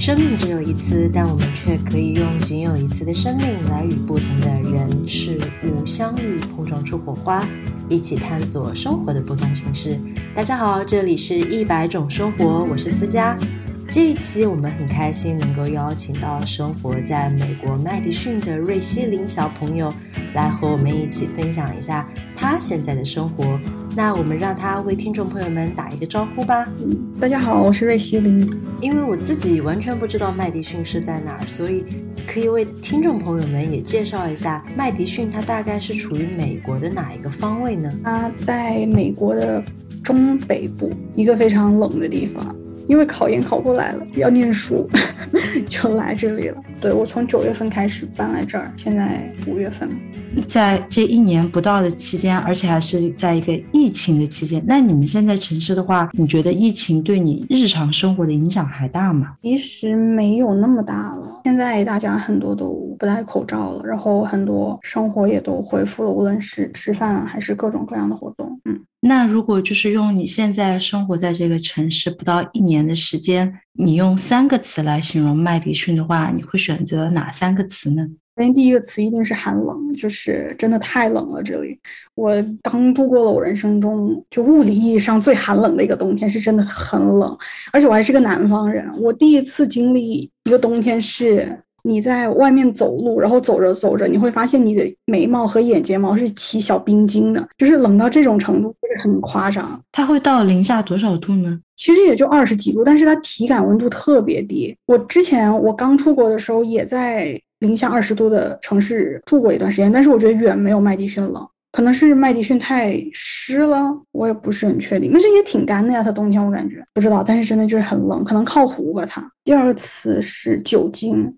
生命只有一次，但我们却可以用仅有一次的生命来与不同的人事物相遇，碰撞出火花，一起探索生活的不同形式。大家好，这里是一百种生活，我是思佳。这一期我们很开心能够邀请到生活在美国麦迪逊的瑞希林小朋友，来和我们一起分享一下他现在的生活。那我们让他为听众朋友们打一个招呼吧。大家好，我是瑞希林。因为我自己完全不知道麦迪逊是在哪儿，所以可以为听众朋友们也介绍一下麦迪逊，它大概是处于美国的哪一个方位呢？它在美国的中北部一个非常冷的地方。因为考研考过来了，要念书，就来这里了。对我从九月份开始搬来这儿，现在五月份。在这一年不到的期间，而且还是在一个疫情的期间，那你们现在城市的话，你觉得疫情对你日常生活的影响还大吗？其实没有那么大了。现在大家很多都不戴口罩了，然后很多生活也都恢复了，无论是吃饭还是各种各样的活动。嗯。那如果就是用你现在生活在这个城市不到一年的时间，你用三个词来形容麦迪逊的话，你会选择哪三个词呢？首先，第一个词一定是寒冷，就是真的太冷了。这里，我刚度过了我人生中就物理意义上最寒冷的一个冬天，是真的很冷，而且我还是个南方人，我第一次经历一个冬天是。你在外面走路，然后走着走着，你会发现你的眉毛和眼睫毛是起小冰晶的，就是冷到这种程度，就是很夸张。它会到零下多少度呢？其实也就二十几度，但是它体感温度特别低。我之前我刚出国的时候，也在零下二十度的城市住过一段时间，但是我觉得远没有麦迪逊冷。可能是麦迪逊太湿了，我也不是很确定。但是也挺干的呀，它冬天我感觉不知道，但是真的就是很冷，可能靠湖吧。它第二次是酒精。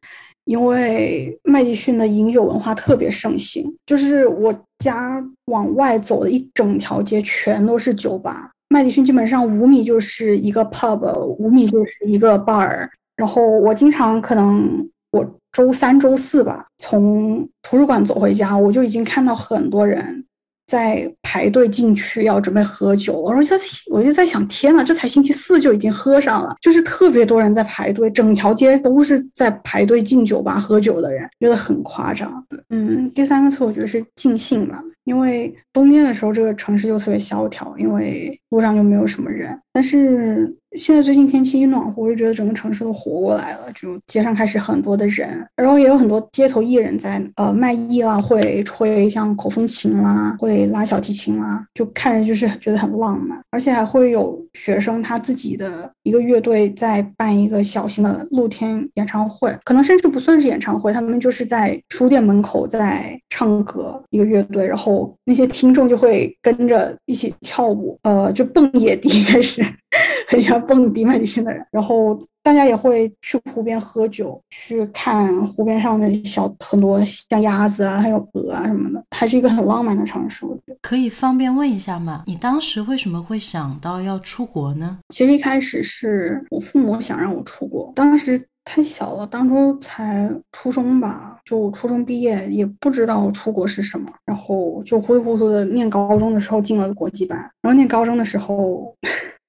因为麦迪逊的饮酒文化特别盛行，就是我家往外走的一整条街全都是酒吧。麦迪逊基本上五米就是一个 pub，五米就是一个 bar。然后我经常可能我周三、周四吧，从图书馆走回家，我就已经看到很多人。在排队进去要准备喝酒，我说在我就在想，天呐，这才星期四就已经喝上了，就是特别多人在排队，整条街都是在排队进酒吧喝酒的人，觉得很夸张。嗯，第三个词我觉得是尽兴吧。因为冬天的时候，这个城市就特别萧条，因为路上就没有什么人。但是现在最近天气一暖和，我就觉得整个城市都活过来了，就街上开始很多的人，然后也有很多街头艺人在呃卖艺啦，会吹像口风琴啦，会拉小提琴啦，就看着就是觉得很浪漫。而且还会有学生他自己的一个乐队在办一个小型的露天演唱会，可能甚至不算是演唱会，他们就是在书店门口在唱歌，一个乐队，然后。那些听众就会跟着一起跳舞，呃，就蹦野迪，开始 很喜欢蹦迪麦迪逊的人。然后大家也会去湖边喝酒，去看湖边上的小很多像鸭子啊，还有鹅啊什么的，还是一个很浪漫的城市。我觉得可以方便问一下吗？你当时为什么会想到要出国呢？其实一开始是我父母想让我出国，当时。太小了，当初才初中吧，就初中毕业，也不知道出国是什么，然后就糊里糊涂的念高中的时候进了国际班，然后念高中的时候，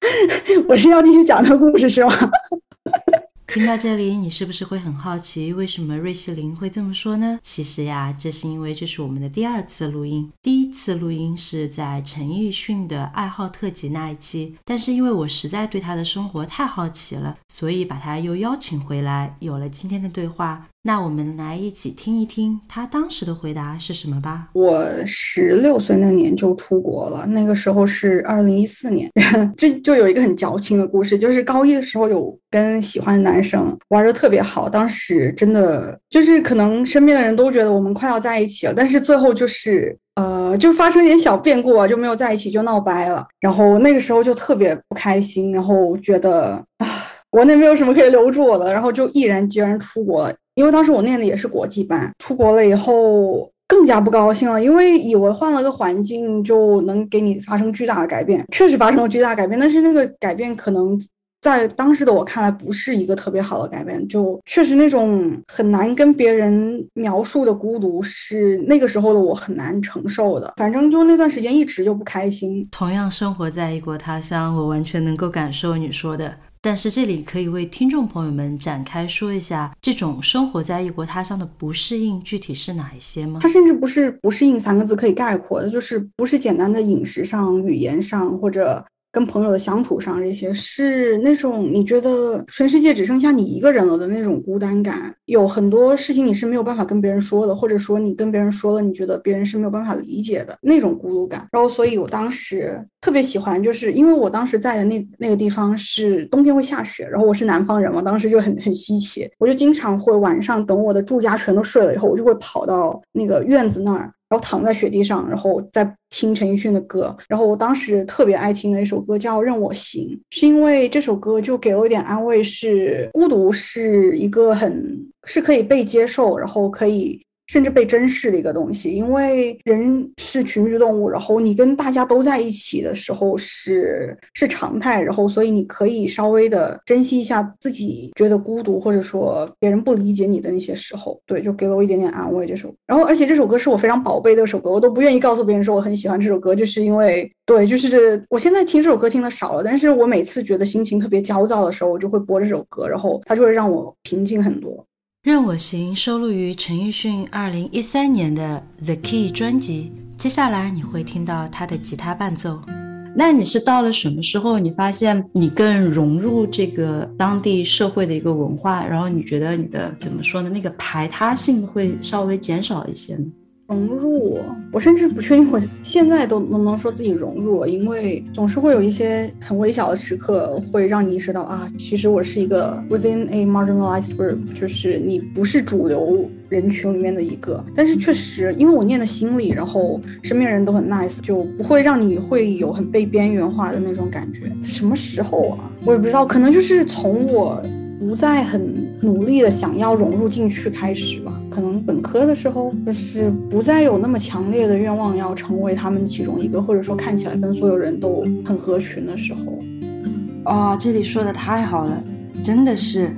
我是要继续讲这个故事是吗？听到这里，你是不是会很好奇，为什么瑞希林会这么说呢？其实呀，这是因为这是我们的第二次录音，第一次录音是在陈奕迅的爱好特辑那一期，但是因为我实在对他的生活太好奇了，所以把他又邀请回来，有了今天的对话。那我们来一起听一听他当时的回答是什么吧。我十六岁那年就出国了，那个时候是二零一四年。这就有一个很矫情的故事，就是高一的时候有跟喜欢的男生玩的特别好，当时真的就是可能身边的人都觉得我们快要在一起了，但是最后就是呃就发生点小变故啊，就没有在一起，就闹掰了。然后那个时候就特别不开心，然后觉得啊国内没有什么可以留住我的，然后就毅然决然出国了。因为当时我念的也是国际班，出国了以后更加不高兴了，因为以为换了个环境就能给你发生巨大的改变，确实发生了巨大改变，但是那个改变可能在当时的我看来不是一个特别好的改变，就确实那种很难跟别人描述的孤独是那个时候的我很难承受的，反正就那段时间一直就不开心。同样生活在异国他乡，我完全能够感受你说的。但是这里可以为听众朋友们展开说一下，这种生活在异国他乡的不适应具体是哪一些吗？它甚至不是不适应三个字可以概括的，就是不是简单的饮食上、语言上或者。跟朋友的相处上，这些是那种你觉得全世界只剩下你一个人了的那种孤单感。有很多事情你是没有办法跟别人说的，或者说你跟别人说了，你觉得别人是没有办法理解的那种孤独感。然后，所以我当时特别喜欢，就是因为我当时在的那那个地方是冬天会下雪，然后我是南方人嘛，当时就很很稀奇，我就经常会晚上等我的住家全都睡了以后，我就会跑到那个院子那儿。然后躺在雪地上，然后在听陈奕迅的歌。然后我当时特别爱听的一首歌叫《任我行》，是因为这首歌就给我一点安慰，是孤独是一个很是可以被接受，然后可以。甚至被珍视的一个东西，因为人是群居动物，然后你跟大家都在一起的时候是是常态，然后所以你可以稍微的珍惜一下自己觉得孤独或者说别人不理解你的那些时候，对，就给了我一点点安慰。这首，然后而且这首歌是我非常宝贝的一首歌，我都不愿意告诉别人说我很喜欢这首歌，就是因为对，就是我现在听这首歌听的少了，但是我每次觉得心情特别焦躁的时候，我就会播这首歌，然后它就会让我平静很多。任我行收录于陈奕迅二零一三年的《The Key》专辑。接下来你会听到他的吉他伴奏。那你是到了什么时候，你发现你更融入这个当地社会的一个文化，然后你觉得你的怎么说呢？那个排他性会稍微减少一些呢？融入，我甚至不确定我现在都能不能说自己融入，因为总是会有一些很微小的时刻，会让你意识到啊，其实我是一个 within a marginalized group，就是你不是主流人群里面的一个。但是确实，因为我念的心理，然后身边人都很 nice，就不会让你会有很被边缘化的那种感觉。什么时候啊？我也不知道，可能就是从我不再很努力的想要融入进去开始吧。可能本科的时候，就是不再有那么强烈的愿望要成为他们其中一个，或者说看起来跟所有人都很合群的时候。哦，这里说的太好了，真的是。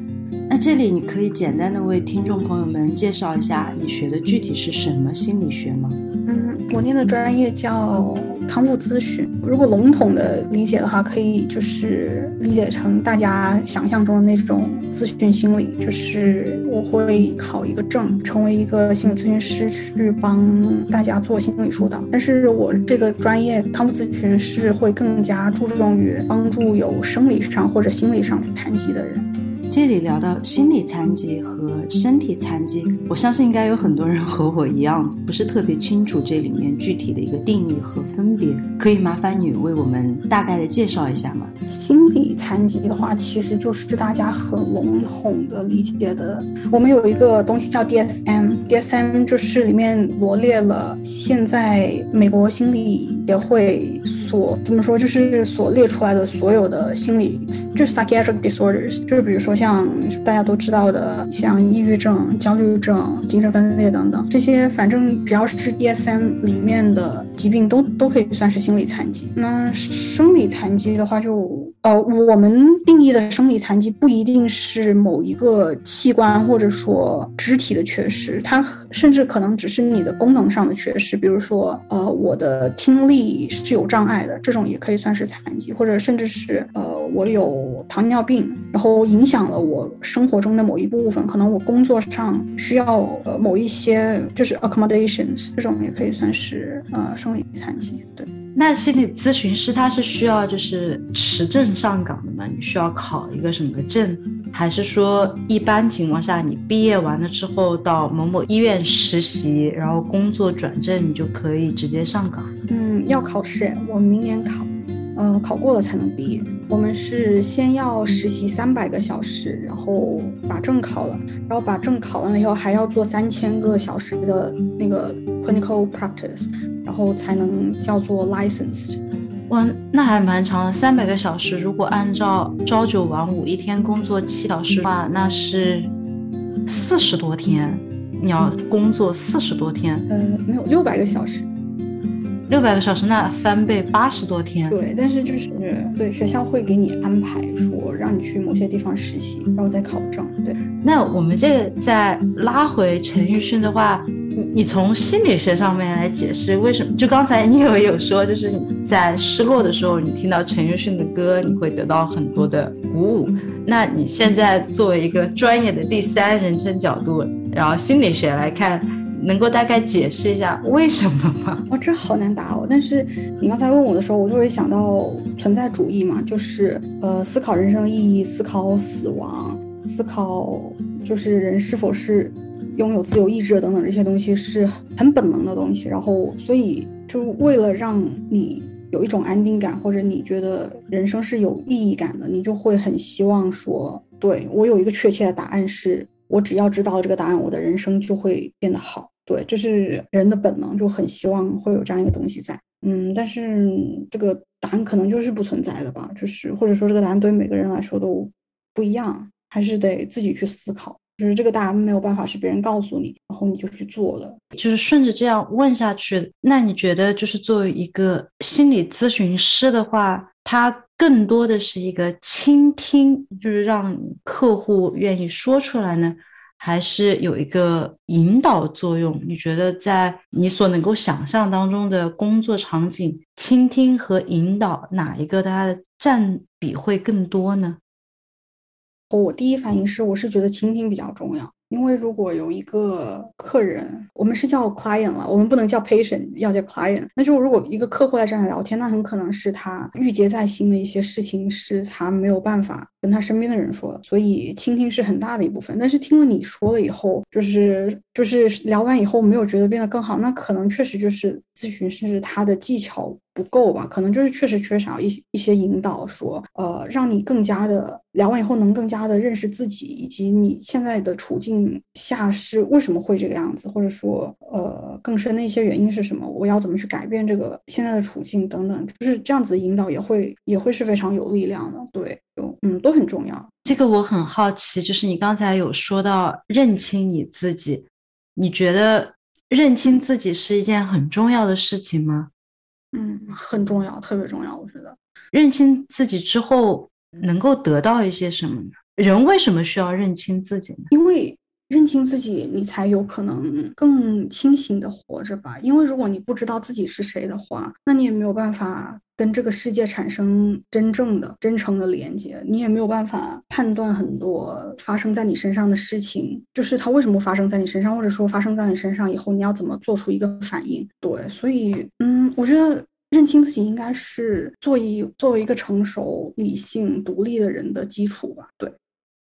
那这里你可以简单的为听众朋友们介绍一下，你学的具体是什么心理学吗？嗯，我念的专业叫康复咨询。如果笼统的理解的话，可以就是理解成大家想象中的那种咨询心理，就是我会考一个证，成为一个心理咨询师，去帮大家做心理疏导。但是我这个专业康复咨询是会更加注重于帮助有生理上或者心理上残疾的人。这里聊到心理残疾和身体残疾，我相信应该有很多人和我一样，不是特别清楚这里面具体的一个定义和分别。可以麻烦你为我们大概的介绍一下吗？心理残疾的话，其实就是大家很笼统的理解的。我们有一个东西叫 DSM，DSM 就是里面罗列了现在美国心理协会所怎么说，就是所列出来的所有的心理，就是 psychiatric disorders，就是比如说。像大家都知道的，像抑郁症、焦虑症、精神分裂等等，这些反正只要是 DSM 里面的疾病，都都可以算是心理残疾。那生理残疾的话，就呃，我们定义的生理残疾不一定是某一个器官或者说肢体的缺失，它甚至可能只是你的功能上的缺失。比如说，呃，我的听力是有障碍这种也可以算是残疾，或者甚至是呃，我有糖尿病，然后影响。了我生活中的某一部分，可能我工作上需要呃某一些就是 accommodations，这种也可以算是呃生理残疾。对，那心理咨询师他是需要就是持证上岗的吗？你需要考一个什么证？还是说一般情况下你毕业完了之后到某某医院实习，然后工作转正，你就可以直接上岗？嗯，要考试，我明年考。嗯，考过了才能毕业。我们是先要实习三百个小时，然后把证考了，然后把证考完了以后，还要做三千个小时的那个 clinical practice，然后才能叫做 license。哇，那还蛮长的，三百个小时。如果按照朝九晚五，一天工作七小时的话，那是四十多天。你要工作四十多天？嗯，没有，六百个小时。六百个小时，那翻倍八十多天。对，但是就是对学校会给你安排说让你去某些地方实习，然后再考证。对，那我们这个再拉回陈奕迅的话，你从心理学上面来解释为什么？就刚才你有有说，就是在失落的时候，你听到陈奕迅的歌，你会得到很多的鼓舞。那你现在作为一个专业的第三人称角度，然后心理学来看，能够大概解释一下为什么吗？哦，这好难答哦。但是你刚才问我的时候，我就会想到存在主义嘛，就是呃，思考人生的意义，思考死亡，思考就是人是否是。拥有自由意志等等这些东西是很本能的东西，然后所以就为了让你有一种安定感，或者你觉得人生是有意义感的，你就会很希望说，对我有一个确切的答案，是我只要知道这个答案，我的人生就会变得好。对，这是人的本能，就很希望会有这样一个东西在。嗯，但是这个答案可能就是不存在的吧，就是或者说这个答案对于每个人来说都不一样，还是得自己去思考。就是这个答案没有办法是别人告诉你，然后你就去做了。就是顺着这样问下去，那你觉得就是作为一个心理咨询师的话，它更多的是一个倾听，就是让客户愿意说出来呢，还是有一个引导作用？你觉得在你所能够想象当中的工作场景，倾听和引导哪一个它的占比会更多呢？我第一反应是，我是觉得倾听比较重要。因为如果有一个客人，我们是叫 client 了，我们不能叫 patient，要叫 client。那就如果一个客户在上面聊天，那很可能是他郁结在心的一些事情，是他没有办法跟他身边的人说的。所以倾听是很大的一部分。但是听了你说了以后，就是就是聊完以后没有觉得变得更好，那可能确实就是咨询师他的技巧不够吧？可能就是确实缺少一一些引导，说呃，让你更加的聊完以后能更加的认识自己以及你现在的处境。下是为什么会这个样子，或者说，呃，更深的一些原因是什么？我要怎么去改变这个现在的处境等等，就是这样子引导也会也会是非常有力量的。对，嗯，都很重要。这个我很好奇，就是你刚才有说到认清你自己，你觉得认清自己是一件很重要的事情吗？嗯，很重要，特别重要。我觉得认清自己之后能够得到一些什么呢？人为什么需要认清自己呢？因为认清自己，你才有可能更清醒的活着吧。因为如果你不知道自己是谁的话，那你也没有办法跟这个世界产生真正的、真诚的连接，你也没有办法判断很多发生在你身上的事情，就是它为什么发生在你身上，或者说发生在你身上以后，你要怎么做出一个反应。对，所以，嗯，我觉得认清自己应该是作为作为一个成熟、理性、独立的人的基础吧。对，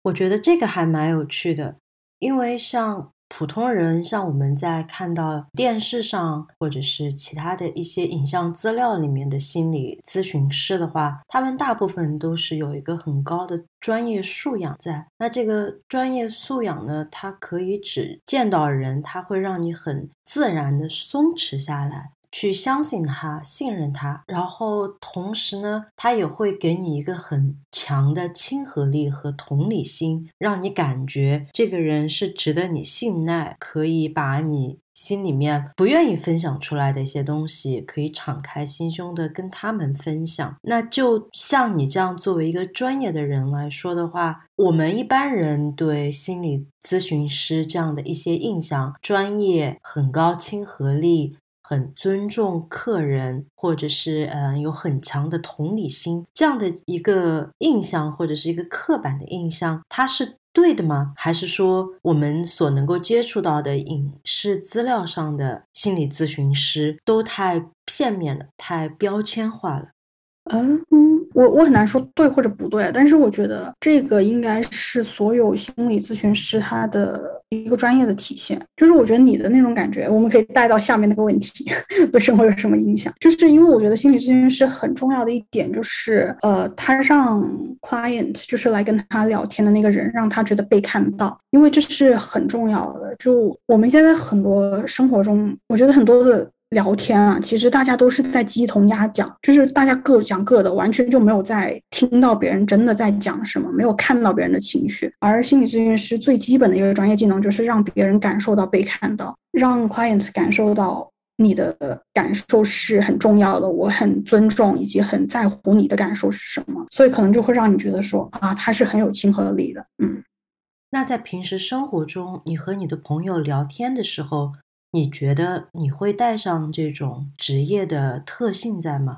我觉得这个还蛮有趣的。因为像普通人，像我们在看到电视上或者是其他的一些影像资料里面的心理咨询师的话，他们大部分都是有一个很高的专业素养在。那这个专业素养呢，它可以只见到人，它会让你很自然的松弛下来。去相信他，信任他，然后同时呢，他也会给你一个很强的亲和力和同理心，让你感觉这个人是值得你信赖，可以把你心里面不愿意分享出来的一些东西，可以敞开心胸的跟他们分享。那就像你这样作为一个专业的人来说的话，我们一般人对心理咨询师这样的一些印象，专业、很高亲和力。很尊重客人，或者是嗯有很强的同理心，这样的一个印象或者是一个刻板的印象，它是对的吗？还是说我们所能够接触到的影视资料上的心理咨询师都太片面了，太标签化了？嗯，我我很难说对或者不对，但是我觉得这个应该是所有心理咨询师他的一个专业的体现。就是我觉得你的那种感觉，我们可以带到下面那个问题，对生活有什么影响？就是因为我觉得心理咨询师很重要的一点就是，呃，他让 client 就是来跟他聊天的那个人，让他觉得被看到，因为这是很重要的。就我们现在很多生活中，我觉得很多的。聊天啊，其实大家都是在鸡同鸭讲，就是大家各讲各的，完全就没有在听到别人真的在讲什么，没有看到别人的情绪。而心理咨询师最基本的一个专业技能，就是让别人感受到被看到，让 client 感受到你的感受是很重要的，我很尊重以及很在乎你的感受是什么，所以可能就会让你觉得说啊，他是很有亲和力的。嗯，那在平时生活中，你和你的朋友聊天的时候。你觉得你会带上这种职业的特性在吗？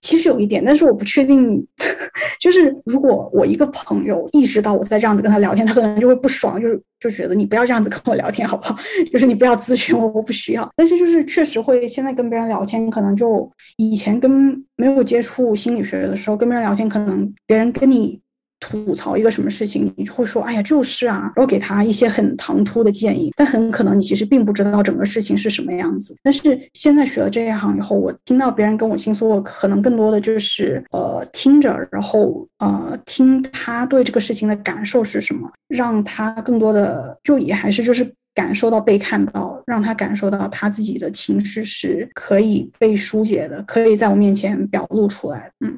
其实有一点，但是我不确定。就是如果我一个朋友意识到我在这样子跟他聊天，他可能就会不爽，就是就觉得你不要这样子跟我聊天，好不好？就是你不要咨询我，我不需要。但是就是确实会现在跟别人聊天，可能就以前跟没有接触心理学的时候，跟别人聊天，可能别人跟你。吐槽一个什么事情，你就会说，哎呀，就是啊，然后给他一些很唐突的建议，但很可能你其实并不知道整个事情是什么样子。但是现在学了这一行以后，我听到别人跟我倾诉，我可能更多的就是呃听着，然后呃听他对这个事情的感受是什么，让他更多的就也还是就是感受到被看到，让他感受到他自己的情绪是可以被疏解的，可以在我面前表露出来，嗯。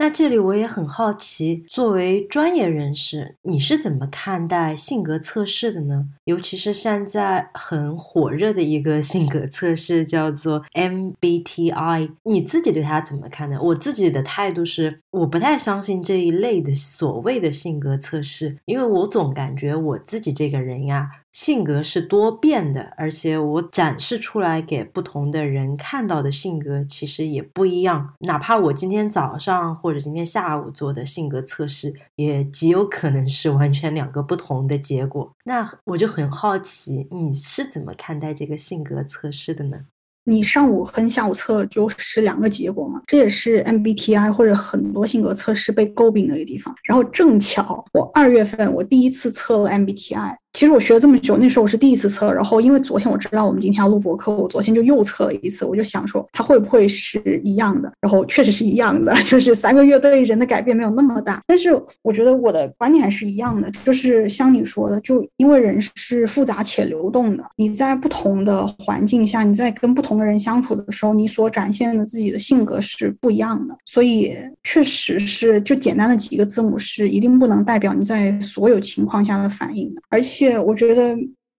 那这里我也很好奇，作为专业人士，你是怎么看待性格测试的呢？尤其是现在很火热的一个性格测试，叫做 MBTI，你自己对它怎么看呢？我自己的态度是，我不太相信这一类的所谓的性格测试，因为我总感觉我自己这个人呀。性格是多变的，而且我展示出来给不同的人看到的性格其实也不一样。哪怕我今天早上或者今天下午做的性格测试，也极有可能是完全两个不同的结果。那我就很好奇，你是怎么看待这个性格测试的呢？你上午和下午测就是两个结果嘛？这也是 MBTI 或者很多性格测试被诟病的一个地方。然后正巧我二月份我第一次测了 MBTI。其实我学了这么久，那时候我是第一次测，然后因为昨天我知道我们今天要录播课，我昨天就又测了一次，我就想说它会不会是一样的，然后确实是一样的，就是三个月对人的改变没有那么大。但是我觉得我的观点还是一样的，就是像你说的，就因为人是复杂且流动的，你在不同的环境下，你在跟不同的人相处的时候，你所展现的自己的性格是不一样的，所以确实是就简单的几个字母是一定不能代表你在所有情况下的反应的，而且。且我觉得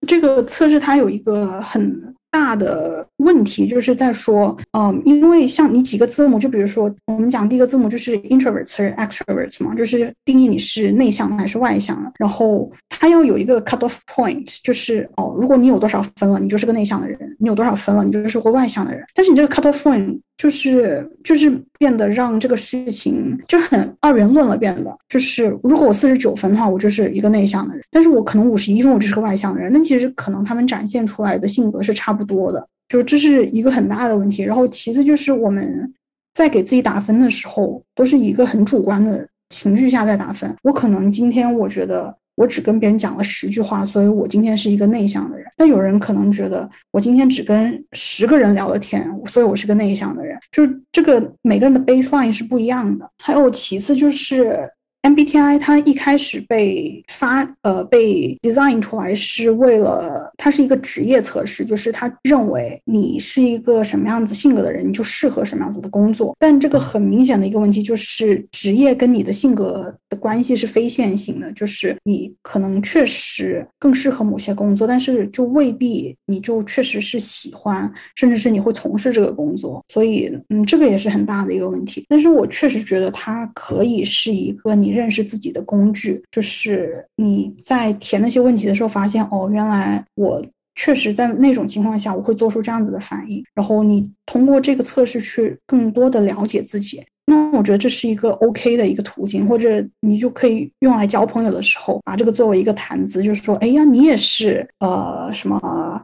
这个测试它有一个很大的问题，就是在说，嗯，因为像你几个字母，就比如说我们讲第一个字母就是 introverts，extroverts 嘛，就是定义你是内向的还是外向的，然后它要有一个 cut off point，就是哦，如果你有多少分了，你就是个内向的人；你有多少分了，你就是个外向的人。但是你这个 cut off point。就是就是变得让这个事情就很二元论了，变得就是如果我四十九分的话，我就是一个内向的人，但是我可能五十一分，我就是个外向的人。那其实可能他们展现出来的性格是差不多的，就这是一个很大的问题。然后其次就是我们在给自己打分的时候，都是一个很主观的情绪下在打分。我可能今天我觉得。我只跟别人讲了十句话，所以我今天是一个内向的人。但有人可能觉得我今天只跟十个人聊了天，所以我是个内向的人。就是这个每个人的 baseline 是不一样的。还有其次就是。MBTI 它一开始被发呃被 design 出来是为了它是一个职业测试，就是他认为你是一个什么样子性格的人，你就适合什么样子的工作。但这个很明显的一个问题就是，职业跟你的性格的关系是非线性的，就是你可能确实更适合某些工作，但是就未必你就确实是喜欢，甚至是你会从事这个工作。所以嗯，这个也是很大的一个问题。但是我确实觉得它可以是一个你。认识自己的工具，就是你在填那些问题的时候，发现哦，原来我确实在那种情况下，我会做出这样子的反应。然后你通过这个测试去更多的了解自己。那我觉得这是一个 OK 的一个途径，或者你就可以用来交朋友的时候，把这个作为一个谈资，就是说，哎呀，你也是呃什么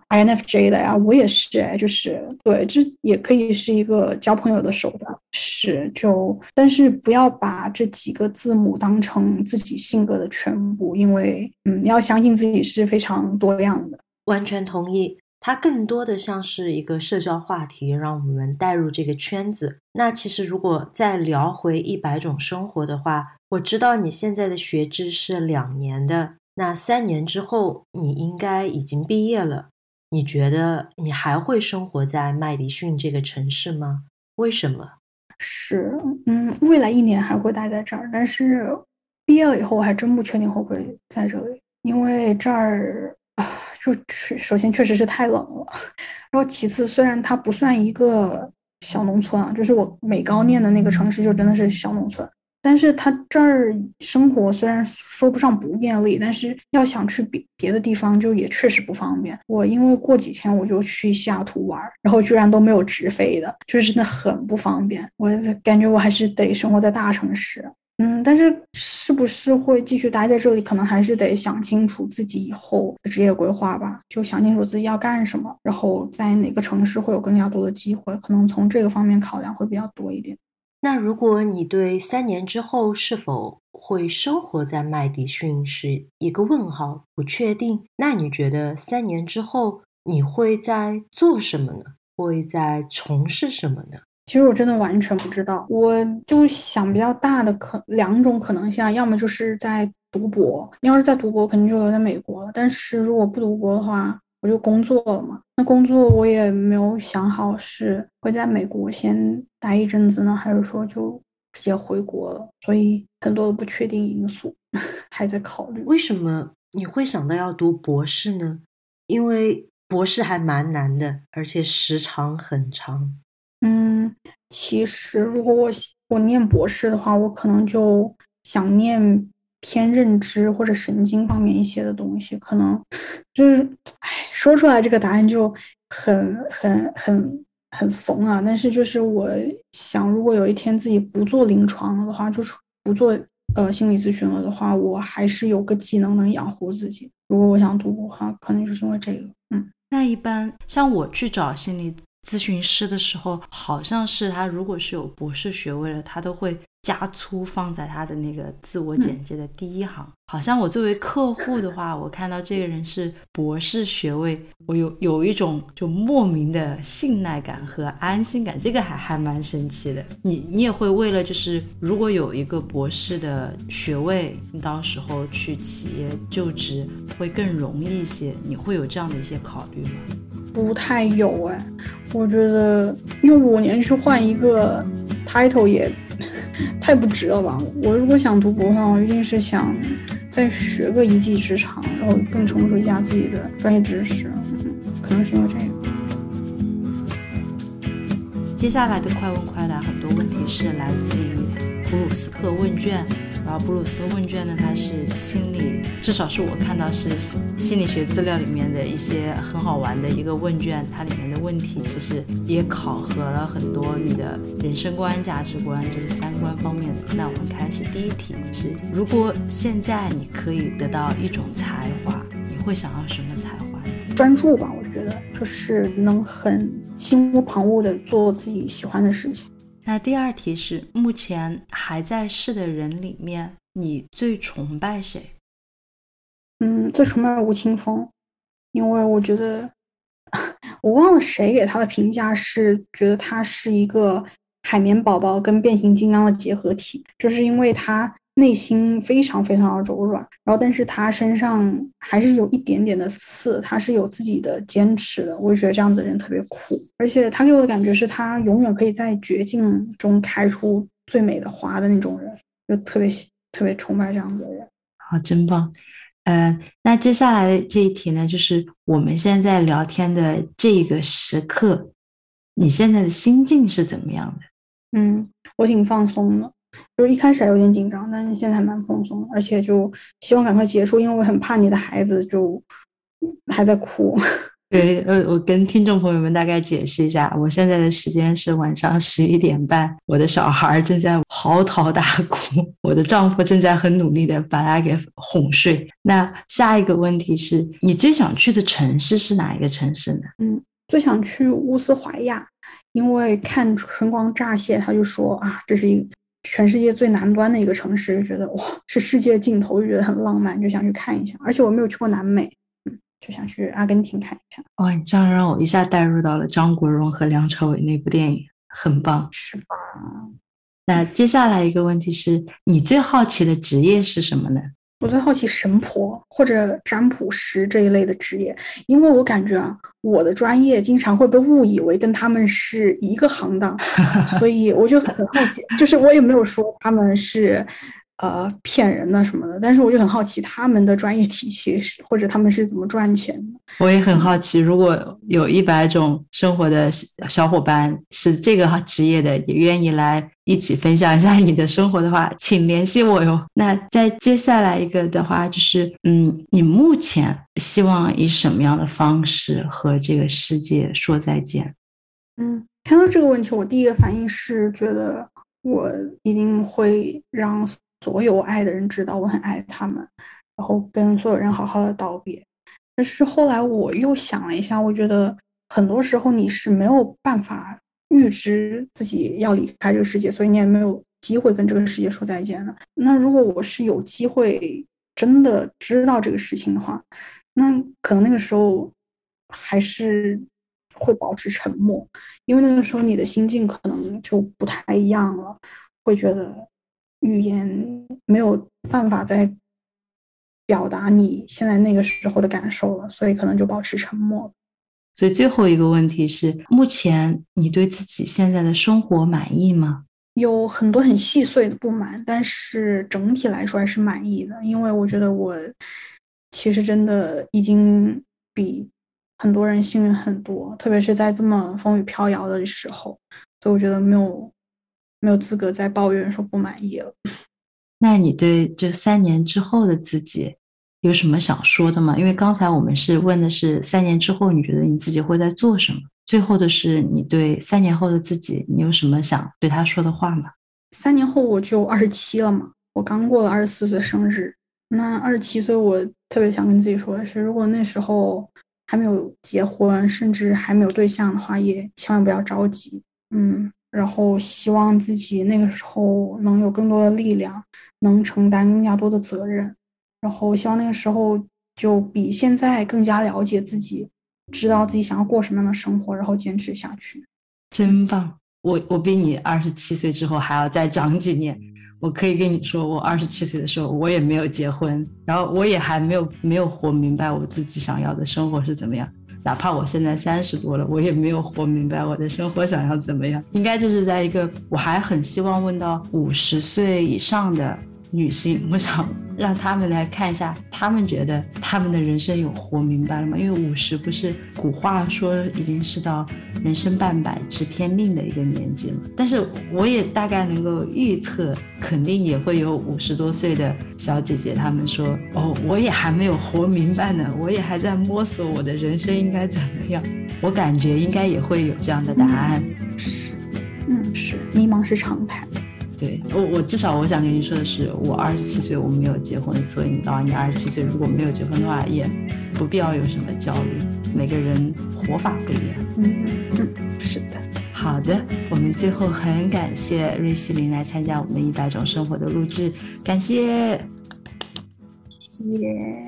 INFJ 的呀，我也是，哎，就是对，这也可以是一个交朋友的手段，是就，但是不要把这几个字母当成自己性格的全部，因为嗯，你要相信自己是非常多样的。完全同意。它更多的像是一个社交话题，让我们带入这个圈子。那其实如果再聊回一百种生活的话，我知道你现在的学制是两年的，那三年之后你应该已经毕业了。你觉得你还会生活在麦迪逊这个城市吗？为什么？是，嗯，未来一年还会待在这儿，但是毕业了以后，我还真不确定会不会在这里，因为这儿。啊，就首先确实是太冷了，然后其次虽然它不算一个小农村啊，就是我美高念的那个城市就真的是小农村，但是他这儿生活虽然说不上不便利，但是要想去别别的地方就也确实不方便。我因为过几天我就去西雅图玩，然后居然都没有直飞的，就是真的很不方便。我感觉我还是得生活在大城市。嗯，但是是不是会继续待在这里，可能还是得想清楚自己以后的职业规划吧。就想清楚自己要干什么，然后在哪个城市会有更加多的机会，可能从这个方面考量会比较多一点。那如果你对三年之后是否会生活在麦迪逊是一个问号，不确定，那你觉得三年之后你会在做什么呢？会在从事什么呢？其实我真的完全不知道，我就想比较大的可两种可能性，要么就是在读博，你要是在读博，肯定就留在美国了。但是如果不读博的话，我就工作了嘛。那工作我也没有想好是会在美国先待一阵子呢，还是说就直接回国了。所以很多的不确定因素 还在考虑。为什么你会想到要读博士呢？因为博士还蛮难的，而且时长很长。嗯，其实如果我我念博士的话，我可能就想念偏认知或者神经方面一些的东西，可能就是，哎，说出来这个答案就很很很很怂啊。但是就是我想，如果有一天自己不做临床了的话，就是不做呃心理咨询了的话，我还是有个技能能养活自己。如果我想读的话，可能就是因为这个。嗯，那一般像我去找心理。咨询师的时候，好像是他如果是有博士学位了，他都会加粗放在他的那个自我简介的第一行。好像我作为客户的话，我看到这个人是博士学位，我有有一种就莫名的信赖感和安心感，这个还还蛮神奇的。你你也会为了就是如果有一个博士的学位，你到时候去企业就职会更容易一些，你会有这样的一些考虑吗？不太有哎，我觉得用五年去换一个 title 也 太不值了吧。我如果想读博的话，我一定是想再学个一技之长，然后更成熟一下自己的专业知识。可能是因为这个。接下来的快问快答，很多问题是来自于普鲁斯特问卷。然后布鲁斯问卷呢，它是心理，至少是我看到是心理学资料里面的一些很好玩的一个问卷。它里面的问题其实也考核了很多你的人生观、价值观，就是三观方面的。那我们开始第一题是：如果现在你可以得到一种才华，你会想要什么才华？专注吧，我觉得就是能很心无旁骛的做自己喜欢的事情。那第二题是：目前还在世的人里面，你最崇拜谁？嗯，最崇拜吴青峰，因为我觉得 我忘了谁给他的评价是觉得他是一个海绵宝宝跟变形金刚的结合体，就是因为他。内心非常非常的柔软，然后但是他身上还是有一点点的刺，他是有自己的坚持的，我就觉得这样子的人特别酷，而且他给我的感觉是他永远可以在绝境中开出最美的花的那种人，就特别特别崇拜这样子的人。好，真棒。嗯，那接下来的这一题呢，就是我们现在聊天的这个时刻，你现在的心境是怎么样的？嗯，我挺放松的。就是一开始还有点紧张，但是现在还蛮放松，而且就希望赶快结束，因为我很怕你的孩子就还在哭。对，呃，我跟听众朋友们大概解释一下，我现在的时间是晚上十一点半，我的小孩正在嚎啕大哭，我的丈夫正在很努力的把他给哄睡。那下一个问题是你最想去的城市是哪一个城市呢？嗯，最想去乌斯怀亚，因为看春光乍泄，他就说啊，这是一。全世界最南端的一个城市，就觉得哇是世界尽头，就觉得很浪漫，就想去看一下。而且我没有去过南美，嗯，就想去阿根廷看一下。哇，你这样让我一下带入到了张国荣和梁朝伟那部电影，很棒，是吧？那接下来一个问题是你最好奇的职业是什么呢？我最好奇神婆或者占卜师这一类的职业，因为我感觉啊，我的专业经常会被误以为跟他们是一个行当，所以我就很好奇。就是我也没有说他们是呃骗人的什么的。但是我就很好奇他们的专业体系是，或者他们是怎么赚钱的。我也很好奇，如果有一百种生活的小伙伴是这个职业的，也愿意来一起分享一下你的生活的话，请联系我哟。那在接下来一个的话，就是嗯，你目前希望以什么样的方式和这个世界说再见？嗯，看到这个问题，我第一个反应是觉得我一定会让所有爱的人知道我很爱他们，然后跟所有人好好的道别。但是后来我又想了一下，我觉得很多时候你是没有办法预知自己要离开这个世界，所以你也没有机会跟这个世界说再见的。那如果我是有机会真的知道这个事情的话，那可能那个时候还是会保持沉默，因为那个时候你的心境可能就不太一样了，会觉得语言没有办法再。表达你现在那个时候的感受了，所以可能就保持沉默。所以最后一个问题是：目前你对自己现在的生活满意吗？有很多很细碎的不满，但是整体来说还是满意的。因为我觉得我其实真的已经比很多人幸运很多，特别是在这么风雨飘摇的时候，所以我觉得没有没有资格再抱怨说不满意了。那你对这三年之后的自己有什么想说的吗？因为刚才我们是问的是三年之后你觉得你自己会在做什么，最后的是你对三年后的自己，你有什么想对他说的话吗？三年后我就二十七了嘛，我刚过了二十四岁生日，那二十七岁我特别想跟自己说的是，如果那时候还没有结婚，甚至还没有对象的话，也千万不要着急，嗯。然后希望自己那个时候能有更多的力量，能承担更加多的责任。然后希望那个时候就比现在更加了解自己，知道自己想要过什么样的生活，然后坚持下去。真棒！我我比你二十七岁之后还要再长几年。我可以跟你说，我二十七岁的时候我也没有结婚，然后我也还没有没有活明白我自己想要的生活是怎么样。哪怕我现在三十多了，我也没有活明白我的生活想要怎么样。应该就是在一个我还很希望问到五十岁以上的。女性，我想让他们来看一下，他们觉得他们的人生有活明白了吗？因为五十不是古话说已经是到人生半百知天命的一个年纪了。但是我也大概能够预测，肯定也会有五十多岁的小姐姐，她们说：“哦，我也还没有活明白呢，我也还在摸索我的人生应该怎么样。”我感觉应该也会有这样的答案。是，嗯，是，迷茫是常态。对我，我至少我想跟你说的是，我二十七岁我没有结婚，所以你到你二十七岁如果没有结婚的话，也不必要有什么焦虑。每个人活法不一样。嗯嗯，是的。好的，我们最后很感谢瑞希林来参加我们一百种生活的录制，感谢，谢谢。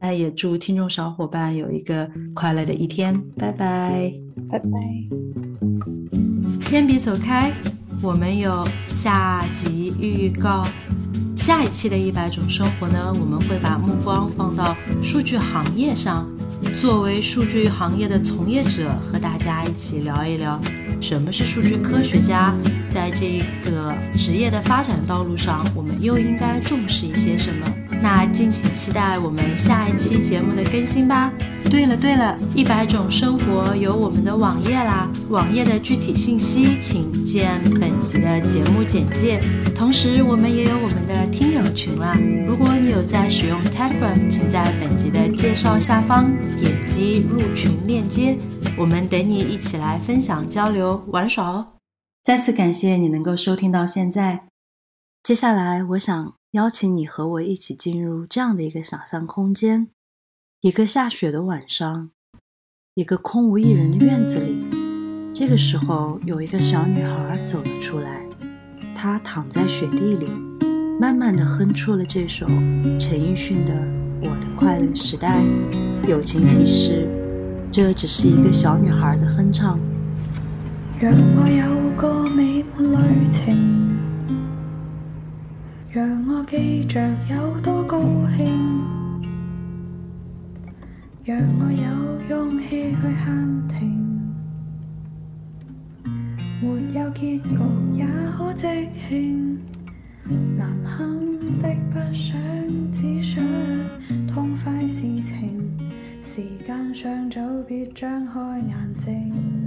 那也祝听众小伙伴有一个快乐的一天，拜拜，拜拜。先别走开。我们有下集预告，下一期的一百种生活呢，我们会把目光放到数据行业上。作为数据行业的从业者，和大家一起聊一聊什么是数据科学家，在这个职业的发展道路上，我们又应该重视一些什么？那敬请期待我们下一期节目的更新吧。对了对了，一百种生活有我们的网页啦，网页的具体信息请见本集的节目简介。同时，我们也有我们的听友群啦。如果你有在使用 Telegram，请在本集的介绍下方点击入群链接，我们等你一起来分享、交流、玩耍哦。再次感谢你能够收听到现在。接下来，我想邀请你和我一起进入这样的一个想象空间。一个下雪的晚上，一个空无一人的院子里，这个时候有一个小女孩走了出来。她躺在雪地里，慢慢的哼出了这首陈奕迅的《我的快乐时代》。友情提示：这只是一个小女孩的哼唱。让我有个美满旅程，让我记着有多高兴。让我有勇气去喊停，没有结局也可即兴。难堪的不想，只想痛快事情。時間尚早，別張開眼睛。